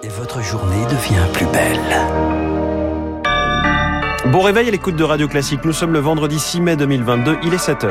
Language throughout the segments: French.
Et votre journée devient plus belle. Bon réveil à l'écoute de Radio Classique. Nous sommes le vendredi 6 mai 2022. Il est 7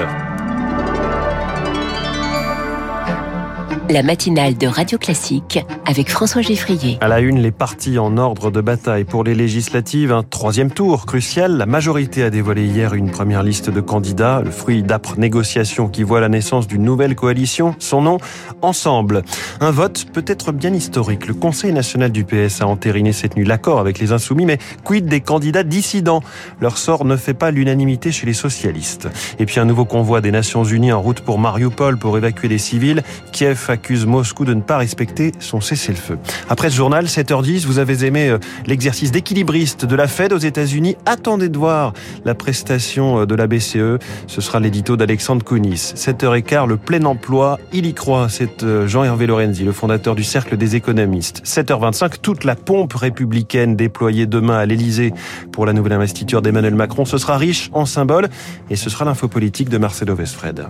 La matinale de Radio Classique avec François Geffrier. À la une, les partis en ordre de bataille pour les législatives. Un troisième tour crucial. La majorité a dévoilé hier une première liste de candidats, le fruit d'âpres négociations qui voit la naissance d'une nouvelle coalition. Son nom, Ensemble. Un vote peut-être bien historique. Le Conseil national du PS a entériné cette nuit l'accord avec les Insoumis, mais quid des candidats dissidents? Leur sort ne fait pas l'unanimité chez les socialistes. Et puis un nouveau convoi des Nations Unies en route pour Mariupol pour évacuer les civils. Kiev a accuse Moscou de ne pas respecter son cessez-le-feu. Après ce journal, 7h10, vous avez aimé euh, l'exercice d'équilibriste de la Fed aux États-Unis. Attendez de voir la prestation euh, de la BCE. Ce sera l'édito d'Alexandre Kounis. 7h15, le plein emploi, il y croit. C'est euh, Jean-Hervé Lorenzi, le fondateur du Cercle des économistes. 7h25, toute la pompe républicaine déployée demain à l'Elysée pour la nouvelle investiture d'Emmanuel Macron. Ce sera riche en symboles et ce sera l'info politique de Marcelo Vesfred.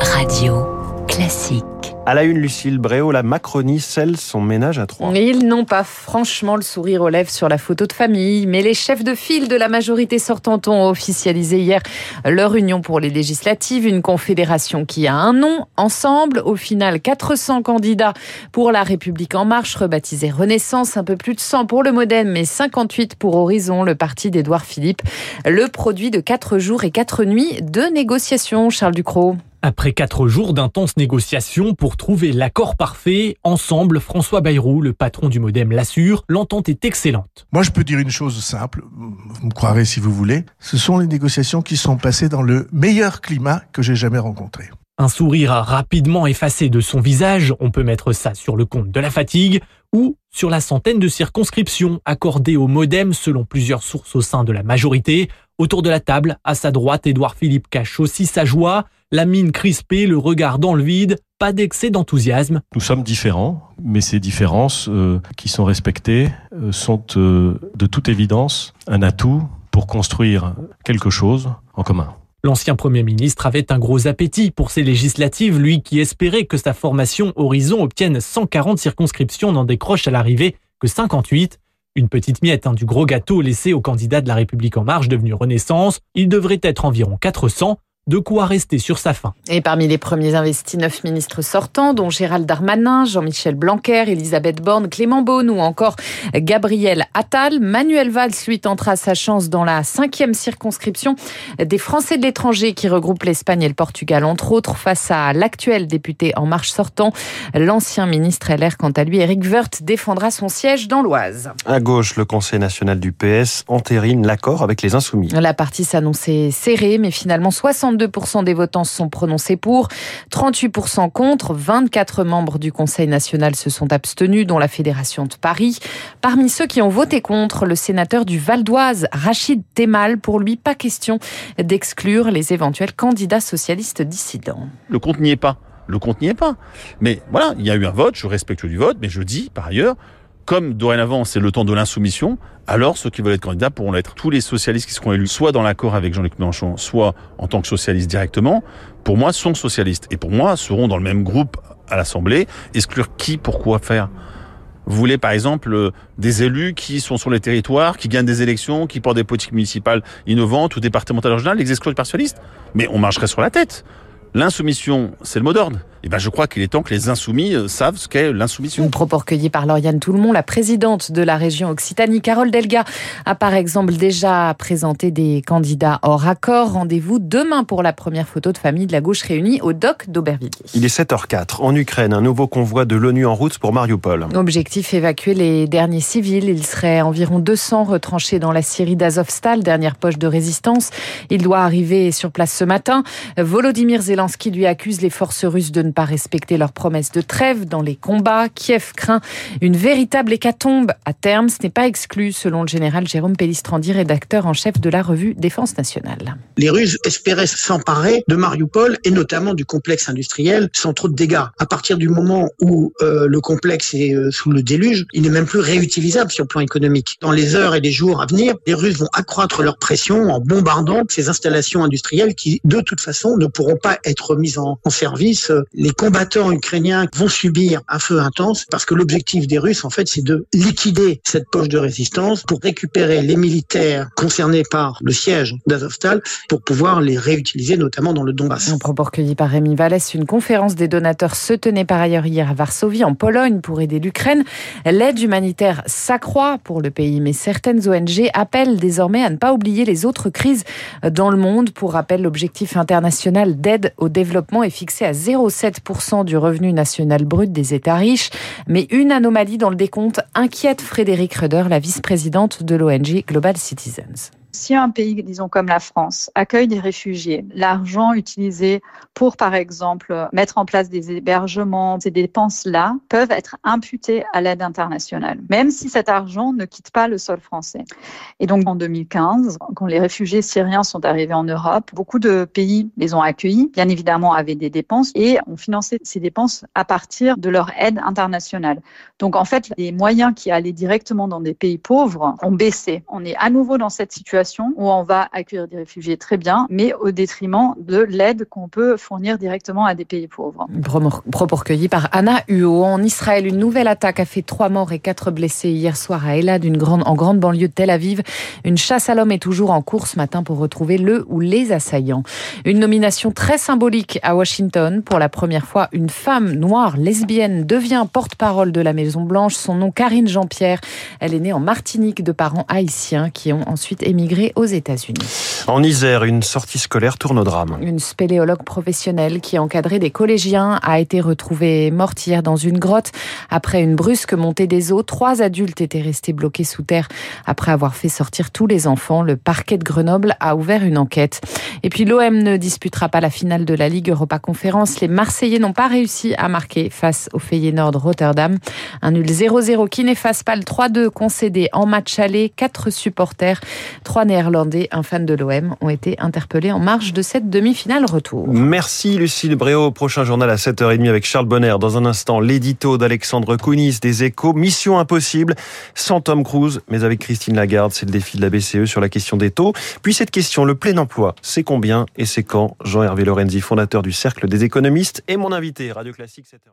Radio classique. À la une, Lucille Bréau, la Macronie scelle son ménage à trois. Ils n'ont pas franchement le sourire aux lèvres sur la photo de famille, mais les chefs de file de la majorité sortante ont officialisé hier leur union pour les législatives, une confédération qui a un nom, Ensemble. Au final, 400 candidats pour La République En Marche, rebaptisé Renaissance, un peu plus de 100 pour le Modem, mais 58 pour Horizon, le parti d'Édouard Philippe. Le produit de 4 jours et 4 nuits de négociations, Charles Ducrot. Après quatre jours d'intenses négociations pour trouver l'accord parfait, ensemble, François Bayrou, le patron du Modem, l'assure, l'entente est excellente. Moi, je peux dire une chose simple, vous me croirez si vous voulez, ce sont les négociations qui sont passées dans le meilleur climat que j'ai jamais rencontré. Un sourire a rapidement effacé de son visage, on peut mettre ça sur le compte de la fatigue, ou sur la centaine de circonscriptions accordées au Modem selon plusieurs sources au sein de la majorité. Autour de la table, à sa droite, Édouard Philippe cache aussi sa joie la mine crispée, le regard dans le vide, pas d'excès d'enthousiasme. Nous sommes différents, mais ces différences euh, qui sont respectées euh, sont euh, de toute évidence un atout pour construire quelque chose en commun. L'ancien Premier ministre avait un gros appétit pour ces législatives, lui qui espérait que sa formation Horizon obtienne 140 circonscriptions n'en décroche à l'arrivée que 58. Une petite miette hein, du gros gâteau laissé au candidat de la République en marche devenu Renaissance. Il devrait être environ 400 de quoi rester sur sa faim. Et parmi les premiers investis, neuf ministres sortants, dont Gérald Darmanin, Jean-Michel Blanquer, Elisabeth Borne, Clément Beaune ou encore Gabriel Attal. Manuel Valls, lui, tentera sa chance dans la cinquième circonscription des Français de l'étranger qui regroupe l'Espagne et le Portugal, entre autres, face à l'actuel député En Marche sortant. L'ancien ministre LR, quant à lui, Éric Woerth, défendra son siège dans l'Oise. À gauche, le Conseil national du PS entérine l'accord avec les Insoumis. La partie s'annonçait serrée, mais finalement 60 62% des votants se sont prononcés pour, 38% contre, 24 membres du Conseil national se sont abstenus, dont la Fédération de Paris. Parmi ceux qui ont voté contre, le sénateur du Val d'Oise, Rachid Temal, pour lui, pas question d'exclure les éventuels candidats socialistes dissidents. Le compte n'y est pas. Le compte n'y est pas. Mais voilà, il y a eu un vote, je respecte du vote, mais je dis par ailleurs comme dorénavant c'est le temps de l'insoumission, alors ceux qui veulent être candidats pourront l'être. Tous les socialistes qui seront élus, soit dans l'accord avec Jean-Luc Mélenchon, soit en tant que socialistes directement, pour moi sont socialistes. Et pour moi seront dans le même groupe à l'Assemblée. Exclure qui, pourquoi faire? Vous voulez par exemple euh, des élus qui sont sur les territoires, qui gagnent des élections, qui portent des politiques municipales innovantes ou départementales régionales, les exclure du parti socialiste? Mais on marcherait sur la tête. L'insoumission, c'est le mot d'ordre. Eh ben, je crois qu'il est temps que les insoumis euh, savent ce qu'est l'insoumission. Une propos recueilli par Lauriane Tout-le-Monde, la présidente de la région Occitanie. Carole Delga a par exemple déjà présenté des candidats hors accord. Rendez-vous demain pour la première photo de famille de la gauche réunie au doc d'Aubervilliers. Il est 7h04. En Ukraine, un nouveau convoi de l'ONU en route pour Mariupol. Objectif évacuer les derniers civils. Il serait environ 200 retranchés dans la Syrie d'Azovstal, dernière poche de résistance. Il doit arriver sur place ce matin. Volodymyr Zelensky lui accuse les forces russes de ne pas respecter leurs promesses de trêve dans les combats. Kiev craint une véritable hécatombe à terme. Ce n'est pas exclu, selon le général Jérôme Pellistrandi, rédacteur en chef de la revue Défense nationale. Les Russes espéraient s'emparer de Mariupol et notamment du complexe industriel sans trop de dégâts. À partir du moment où euh, le complexe est euh, sous le déluge, il n'est même plus réutilisable sur le plan économique. Dans les heures et les jours à venir, les Russes vont accroître leur pression en bombardant ces installations industrielles qui, de toute façon, ne pourront pas être mise en, en service, les combattants ukrainiens vont subir un feu intense parce que l'objectif des Russes, en fait, c'est de liquider cette poche de résistance pour récupérer les militaires concernés par le siège d'Azovstal pour pouvoir les réutiliser, notamment dans le Donbass. Un propos recueilli par Rémi Vallès. Une conférence des donateurs se tenait par ailleurs hier à Varsovie, en Pologne, pour aider l'Ukraine. L'aide humanitaire s'accroît pour le pays, mais certaines ONG appellent désormais à ne pas oublier les autres crises dans le monde. Pour rappel, l'objectif international d'aide au développement est fixé à 0,7% du revenu national brut des États riches. Mais une anomalie dans le décompte inquiète Frédéric Röder, la vice-présidente de l'ONG Global Citizens. Si un pays, disons comme la France, accueille des réfugiés, l'argent utilisé pour, par exemple, mettre en place des hébergements, ces dépenses-là peuvent être imputées à l'aide internationale, même si cet argent ne quitte pas le sol français. Et donc, en 2015, quand les réfugiés syriens sont arrivés en Europe, beaucoup de pays les ont accueillis, bien évidemment, avaient des dépenses et ont financé ces dépenses à partir de leur aide internationale. Donc, en fait, les moyens qui allaient directement dans des pays pauvres ont baissé. On est à nouveau dans cette situation où on va accueillir des réfugiés très bien, mais au détriment de l'aide qu'on peut fournir directement à des pays pauvres. Propos recueillis par Anna Huo. En Israël, une nouvelle attaque a fait trois morts et quatre blessés hier soir à Elad, une grande, en grande banlieue de Tel Aviv. Une chasse à l'homme est toujours en cours ce matin pour retrouver le ou les assaillants. Une nomination très symbolique à Washington. Pour la première fois, une femme noire lesbienne devient porte-parole de la Maison Blanche. Son nom, Karine Jean-Pierre. Elle est née en Martinique de parents haïtiens qui ont ensuite émigré aux États-Unis. En Isère, une sortie scolaire tourne au drame. Une spéléologue professionnelle qui encadrait des collégiens a été retrouvée morte hier dans une grotte après une brusque montée des eaux. Trois adultes étaient restés bloqués sous terre après avoir fait sortir tous les enfants. Le parquet de Grenoble a ouvert une enquête. Et puis l'OM ne disputera pas la finale de la Ligue Europa Conférence. Les Marseillais n'ont pas réussi à marquer face au Feyenoord Rotterdam. Un nul 0-0 qui n'efface pas le 3-2 concédé en match aller. Quatre supporters, trois néerlandais, un fan de l'OM, ont été interpellés en marge de cette demi-finale retour. Merci Lucille Bréau. Prochain journal à 7h30 avec Charles Bonner. Dans un instant, l'édito d'Alexandre Kounis des Échos. Mission impossible sans Tom Cruise, mais avec Christine Lagarde. C'est le défi de la BCE sur la question des taux. Puis cette question, le plein emploi, c'est combien et c'est quand? Jean-Hervé Lorenzi, fondateur du Cercle des économistes, est mon invité. Radio Classique 7h.